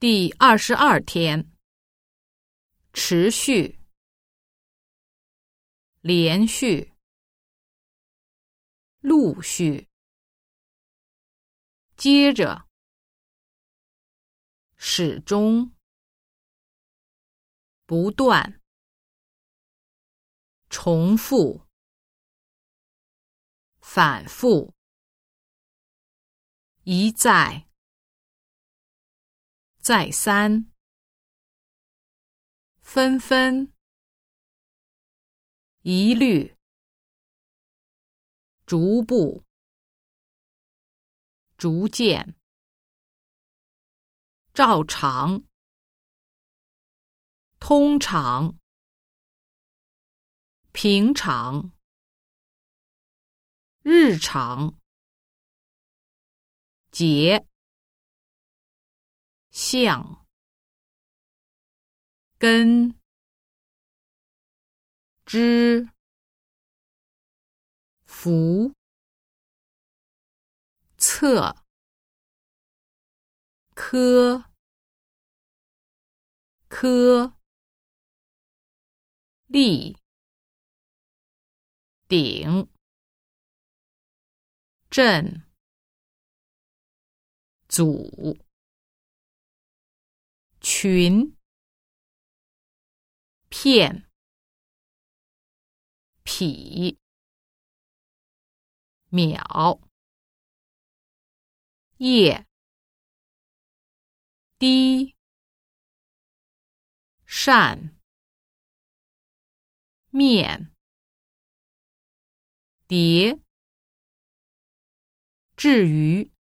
第二十二天，持续、连续、陆续、接着、始终、不断、重复、反复、一再。再三，纷纷，一律，逐步，逐渐，照常，通常，平常，日常，节。像，根，枝，福，侧，科，科，立，顶，震，阻。群、片、匹、秒、叶、滴、扇、面、叠。至于。